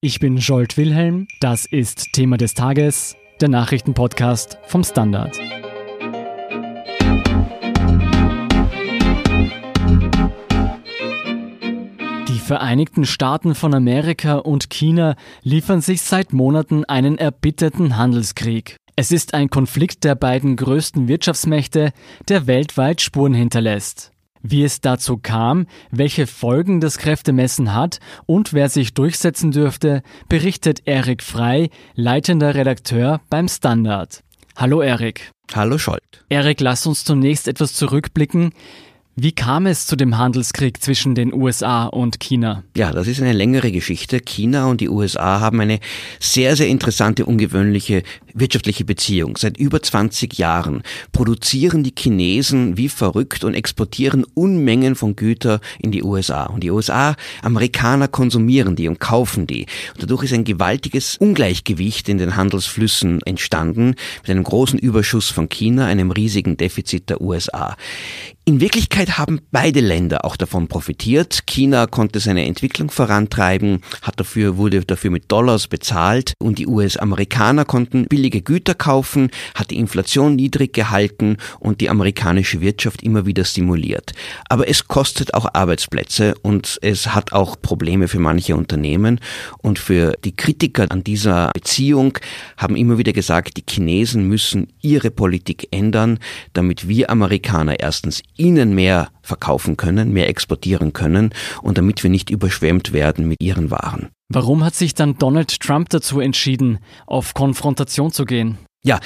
Ich bin Jolt Wilhelm, das ist Thema des Tages, der Nachrichtenpodcast vom Standard. Die Vereinigten Staaten von Amerika und China liefern sich seit Monaten einen erbitterten Handelskrieg. Es ist ein Konflikt der beiden größten Wirtschaftsmächte, der weltweit Spuren hinterlässt. Wie es dazu kam, welche Folgen das Kräftemessen hat und wer sich durchsetzen dürfte, berichtet Erik Frei, leitender Redakteur beim Standard. Hallo Erik. Hallo Scholt. Erik, lass uns zunächst etwas zurückblicken. Wie kam es zu dem Handelskrieg zwischen den USA und China? Ja, das ist eine längere Geschichte. China und die USA haben eine sehr, sehr interessante, ungewöhnliche wirtschaftliche Beziehung. Seit über 20 Jahren produzieren die Chinesen wie verrückt und exportieren Unmengen von Gütern in die USA. Und die USA, Amerikaner konsumieren die und kaufen die. Und dadurch ist ein gewaltiges Ungleichgewicht in den Handelsflüssen entstanden, mit einem großen Überschuss von China, einem riesigen Defizit der USA. In Wirklichkeit haben beide Länder auch davon profitiert. China konnte seine Entwicklung vorantreiben, hat dafür, wurde dafür mit Dollars bezahlt und die US-Amerikaner konnten billige Güter kaufen, hat die Inflation niedrig gehalten und die amerikanische Wirtschaft immer wieder stimuliert. Aber es kostet auch Arbeitsplätze und es hat auch Probleme für manche Unternehmen und für die Kritiker an dieser Beziehung haben immer wieder gesagt, die Chinesen müssen ihre Politik ändern, damit wir Amerikaner erstens ihnen mehr verkaufen können, mehr exportieren können und damit wir nicht überschwemmt werden mit ihren Waren. Warum hat sich dann Donald Trump dazu entschieden, auf Konfrontation zu gehen? Ja,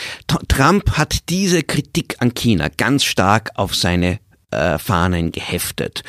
Trump hat diese Kritik an China ganz stark auf seine äh, Fahnen geheftet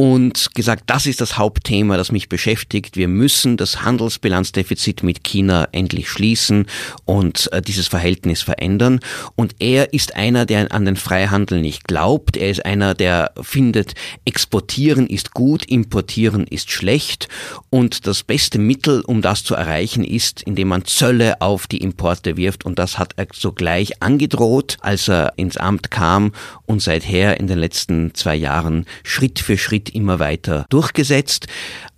und gesagt, das ist das Hauptthema, das mich beschäftigt. Wir müssen das Handelsbilanzdefizit mit China endlich schließen und äh, dieses Verhältnis verändern. Und er ist einer, der an den Freihandel nicht glaubt. Er ist einer, der findet, exportieren ist gut, importieren ist schlecht. Und das beste Mittel, um das zu erreichen, ist, indem man Zölle auf die Importe wirft. Und das hat er sogleich angedroht, als er ins Amt kam und seither in den letzten zwei Jahren Schritt für Schritt immer weiter durchgesetzt.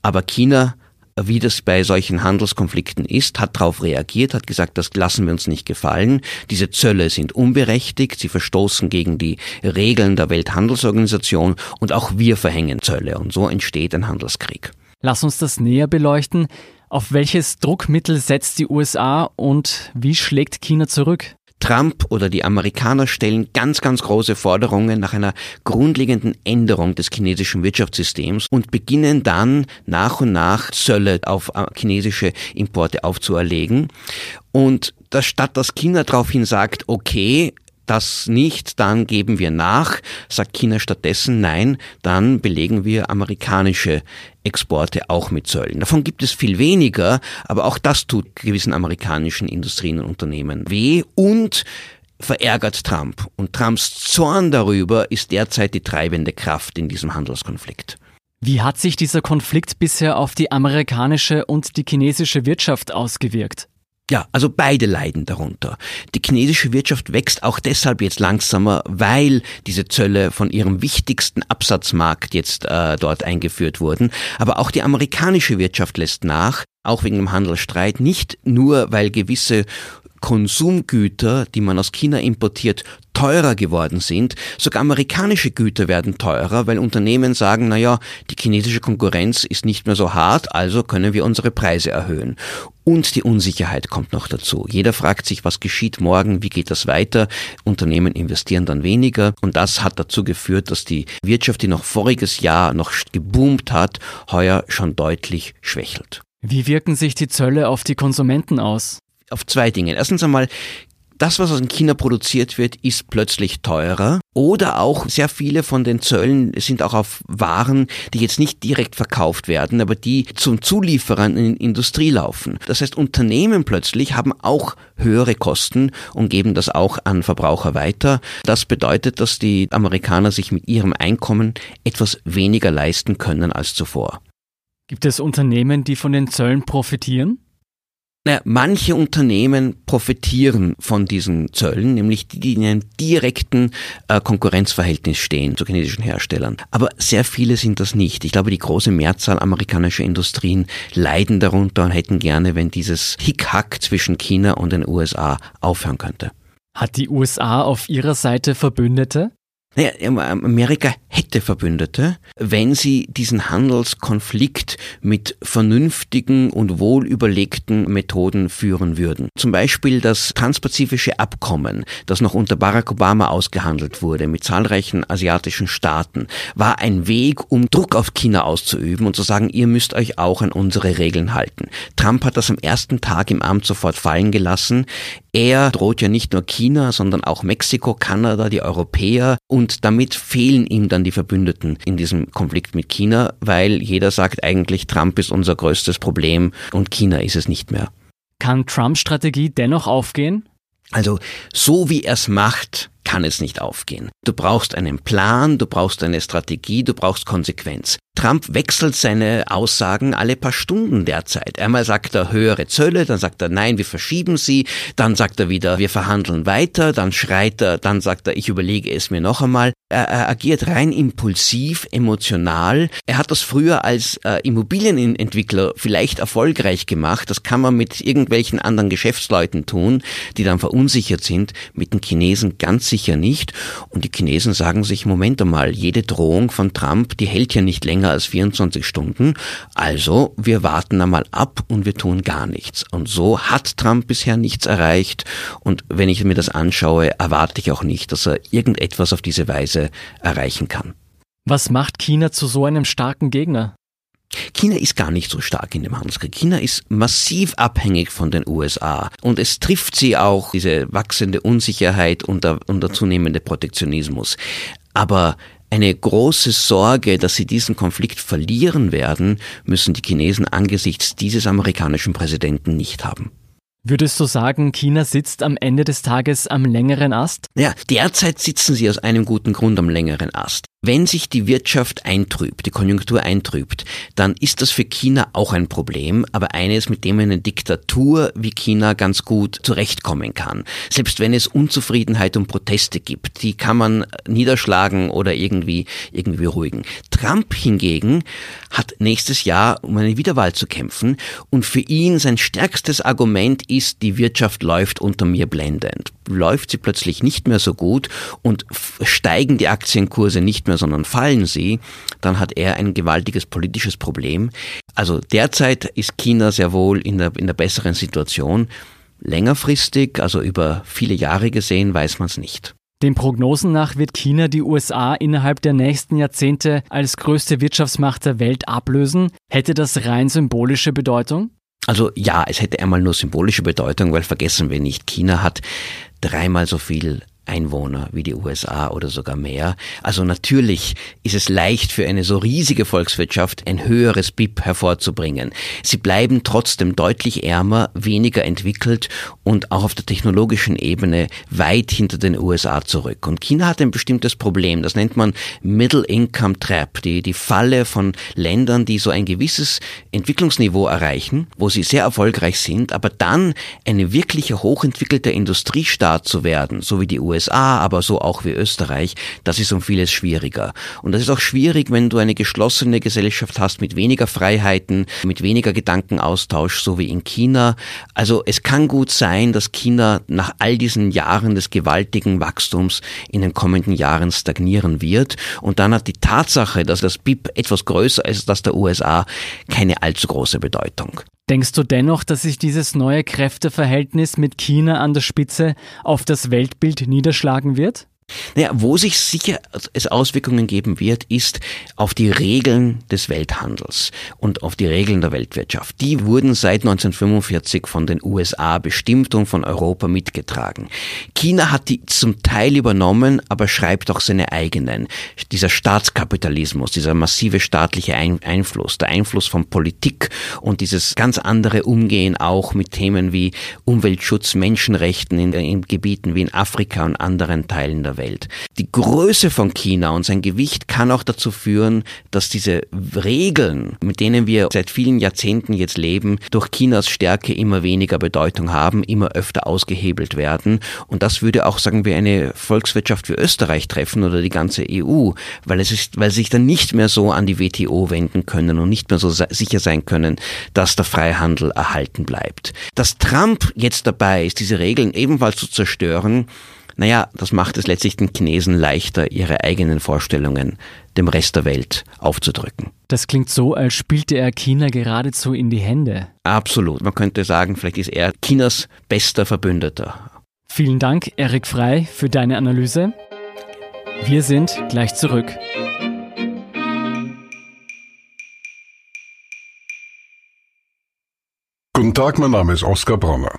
Aber China wie das bei solchen Handelskonflikten ist, hat darauf reagiert, hat gesagt, das lassen wir uns nicht gefallen. Diese Zölle sind unberechtigt, sie verstoßen gegen die Regeln der Welthandelsorganisation und auch wir verhängen Zölle und so entsteht ein Handelskrieg. Lass uns das näher beleuchten. Auf welches Druckmittel setzt die USA und wie schlägt China zurück? Trump oder die Amerikaner stellen ganz, ganz große Forderungen nach einer grundlegenden Änderung des chinesischen Wirtschaftssystems und beginnen dann nach und nach Zölle auf äh, chinesische Importe aufzuerlegen. Und das, statt dass China daraufhin sagt, okay, das nicht, dann geben wir nach, sagt China stattdessen, nein, dann belegen wir amerikanische Exporte auch mit Zöllen. Davon gibt es viel weniger, aber auch das tut gewissen amerikanischen Industrien und Unternehmen weh und verärgert Trump. Und Trumps Zorn darüber ist derzeit die treibende Kraft in diesem Handelskonflikt. Wie hat sich dieser Konflikt bisher auf die amerikanische und die chinesische Wirtschaft ausgewirkt? Ja, also beide leiden darunter. Die chinesische Wirtschaft wächst auch deshalb jetzt langsamer, weil diese Zölle von ihrem wichtigsten Absatzmarkt jetzt äh, dort eingeführt wurden. Aber auch die amerikanische Wirtschaft lässt nach, auch wegen dem Handelsstreit, nicht nur, weil gewisse Konsumgüter, die man aus China importiert, teurer geworden sind. Sogar amerikanische Güter werden teurer, weil Unternehmen sagen, naja, die chinesische Konkurrenz ist nicht mehr so hart, also können wir unsere Preise erhöhen. Und die Unsicherheit kommt noch dazu. Jeder fragt sich, was geschieht morgen, wie geht das weiter? Unternehmen investieren dann weniger und das hat dazu geführt, dass die Wirtschaft, die noch voriges Jahr noch geboomt hat, heuer schon deutlich schwächelt. Wie wirken sich die Zölle auf die Konsumenten aus? Auf zwei Dinge. Erstens einmal, das, was in China produziert wird, ist plötzlich teurer. Oder auch sehr viele von den Zöllen sind auch auf Waren, die jetzt nicht direkt verkauft werden, aber die zum Zulieferern in die Industrie laufen. Das heißt, Unternehmen plötzlich haben auch höhere Kosten und geben das auch an Verbraucher weiter. Das bedeutet, dass die Amerikaner sich mit ihrem Einkommen etwas weniger leisten können als zuvor. Gibt es Unternehmen, die von den Zöllen profitieren? Naja, manche Unternehmen profitieren von diesen Zöllen, nämlich die, die in einem direkten äh, Konkurrenzverhältnis stehen zu chinesischen Herstellern. Aber sehr viele sind das nicht. Ich glaube, die große Mehrzahl amerikanischer Industrien leiden darunter und hätten gerne, wenn dieses Hickhack zwischen China und den USA aufhören könnte. Hat die USA auf ihrer Seite Verbündete? Naja, Amerika hätte Verbündete, wenn sie diesen Handelskonflikt mit vernünftigen und wohlüberlegten Methoden führen würden. Zum Beispiel das transpazifische Abkommen, das noch unter Barack Obama ausgehandelt wurde mit zahlreichen asiatischen Staaten, war ein Weg, um Druck auf China auszuüben und zu sagen, ihr müsst euch auch an unsere Regeln halten. Trump hat das am ersten Tag im Amt sofort fallen gelassen. Er droht ja nicht nur China, sondern auch Mexiko, Kanada, die Europäer und damit fehlen ihm dann die Verbündeten in diesem Konflikt mit China, weil jeder sagt eigentlich, Trump ist unser größtes Problem und China ist es nicht mehr. Kann Trumps Strategie dennoch aufgehen? Also so wie er es macht, kann es nicht aufgehen. Du brauchst einen Plan, du brauchst eine Strategie, du brauchst Konsequenz. Trump wechselt seine Aussagen alle paar Stunden derzeit. Einmal sagt er höhere Zölle, dann sagt er nein, wir verschieben sie, dann sagt er wieder, wir verhandeln weiter, dann schreit er, dann sagt er, ich überlege es mir noch einmal. Er, er agiert rein impulsiv, emotional. Er hat das früher als äh, Immobilienentwickler vielleicht erfolgreich gemacht. Das kann man mit irgendwelchen anderen Geschäftsleuten tun, die dann verunsichert sind. Mit den Chinesen ganz sicher nicht. Und die Chinesen sagen sich, Moment einmal, jede Drohung von Trump, die hält ja nicht länger als 24 Stunden. Also, wir warten einmal ab und wir tun gar nichts. Und so hat Trump bisher nichts erreicht. Und wenn ich mir das anschaue, erwarte ich auch nicht, dass er irgendetwas auf diese Weise erreichen kann. Was macht China zu so einem starken Gegner? China ist gar nicht so stark in dem Handelskrieg. China ist massiv abhängig von den USA und es trifft sie auch diese wachsende Unsicherheit und der, und der zunehmende Protektionismus. Aber eine große Sorge, dass sie diesen Konflikt verlieren werden, müssen die Chinesen angesichts dieses amerikanischen Präsidenten nicht haben. Würdest du sagen, China sitzt am Ende des Tages am längeren Ast? Ja, derzeit sitzen sie aus einem guten Grund am längeren Ast. Wenn sich die Wirtschaft eintrübt, die Konjunktur eintrübt, dann ist das für China auch ein Problem, aber eines, mit dem eine Diktatur wie China ganz gut zurechtkommen kann. Selbst wenn es Unzufriedenheit und Proteste gibt, die kann man niederschlagen oder irgendwie, irgendwie beruhigen. Trump hingegen hat nächstes Jahr um eine Wiederwahl zu kämpfen und für ihn sein stärkstes Argument ist, die Wirtschaft läuft unter mir blendend. Läuft sie plötzlich nicht mehr so gut und steigen die Aktienkurse nicht mehr sondern fallen sie, dann hat er ein gewaltiges politisches Problem. Also derzeit ist China sehr wohl in der, in der besseren Situation. Längerfristig, also über viele Jahre gesehen, weiß man es nicht. Den Prognosen nach wird China die USA innerhalb der nächsten Jahrzehnte als größte Wirtschaftsmacht der Welt ablösen. Hätte das rein symbolische Bedeutung? Also ja, es hätte einmal nur symbolische Bedeutung, weil vergessen wir nicht, China hat dreimal so viel Einwohner wie die USA oder sogar mehr. Also natürlich ist es leicht für eine so riesige Volkswirtschaft ein höheres BIP hervorzubringen. Sie bleiben trotzdem deutlich ärmer, weniger entwickelt und auch auf der technologischen Ebene weit hinter den USA zurück. Und China hat ein bestimmtes Problem, das nennt man Middle Income Trap, die, die Falle von Ländern, die so ein gewisses Entwicklungsniveau erreichen, wo sie sehr erfolgreich sind, aber dann eine wirkliche hochentwickelte Industriestaat zu werden, so wie die USA USA, aber so auch wie Österreich, das ist um vieles schwieriger. Und das ist auch schwierig, wenn du eine geschlossene Gesellschaft hast mit weniger Freiheiten, mit weniger Gedankenaustausch, so wie in China. Also es kann gut sein, dass China nach all diesen Jahren des gewaltigen Wachstums in den kommenden Jahren stagnieren wird. Und dann hat die Tatsache, dass das BIP etwas größer ist als das der USA, keine allzu große Bedeutung. Denkst du dennoch, dass sich dieses neue Kräfteverhältnis mit China an der Spitze auf das Weltbild niederschlagen wird? Naja, wo sich sicher es Auswirkungen geben wird, ist auf die Regeln des Welthandels und auf die Regeln der Weltwirtschaft. Die wurden seit 1945 von den USA bestimmt und von Europa mitgetragen. China hat die zum Teil übernommen, aber schreibt auch seine eigenen. Dieser Staatskapitalismus, dieser massive staatliche Einfluss, der Einfluss von Politik und dieses ganz andere Umgehen auch mit Themen wie Umweltschutz, Menschenrechten in, in Gebieten wie in Afrika und anderen Teilen der Welt Welt. Die Größe von China und sein Gewicht kann auch dazu führen, dass diese Regeln, mit denen wir seit vielen Jahrzehnten jetzt leben, durch Chinas Stärke immer weniger Bedeutung haben, immer öfter ausgehebelt werden. Und das würde auch, sagen wir, eine Volkswirtschaft wie Österreich treffen oder die ganze EU, weil es ist, weil sie sich dann nicht mehr so an die WTO wenden können und nicht mehr so sicher sein können, dass der Freihandel erhalten bleibt. Dass Trump jetzt dabei ist, diese Regeln ebenfalls zu zerstören, naja, das macht es letztlich den Chinesen leichter, ihre eigenen Vorstellungen dem Rest der Welt aufzudrücken. Das klingt so, als spielte er China geradezu in die Hände. Absolut. Man könnte sagen, vielleicht ist er Chinas bester Verbündeter. Vielen Dank, Erik Frei, für deine Analyse. Wir sind gleich zurück. Guten Tag, mein Name ist Oskar Bronner.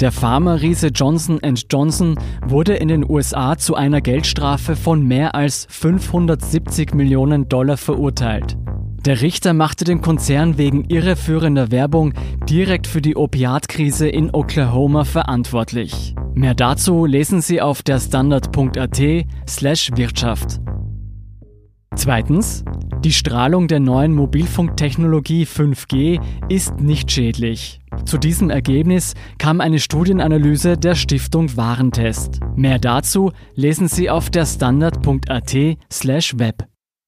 der Pharma-Riese Johnson Johnson wurde in den USA zu einer Geldstrafe von mehr als 570 Millionen Dollar verurteilt. Der Richter machte den Konzern wegen irreführender Werbung direkt für die Opiatkrise in Oklahoma verantwortlich. Mehr dazu lesen Sie auf der Standard.at slash Wirtschaft. Zweitens, die Strahlung der neuen Mobilfunktechnologie 5G ist nicht schädlich. Zu diesem Ergebnis kam eine Studienanalyse der Stiftung Warentest. Mehr dazu lesen Sie auf der standard.at/web.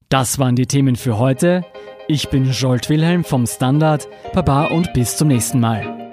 Das waren die Themen für heute. Ich bin Jolt Wilhelm vom Standard. Baba und bis zum nächsten Mal.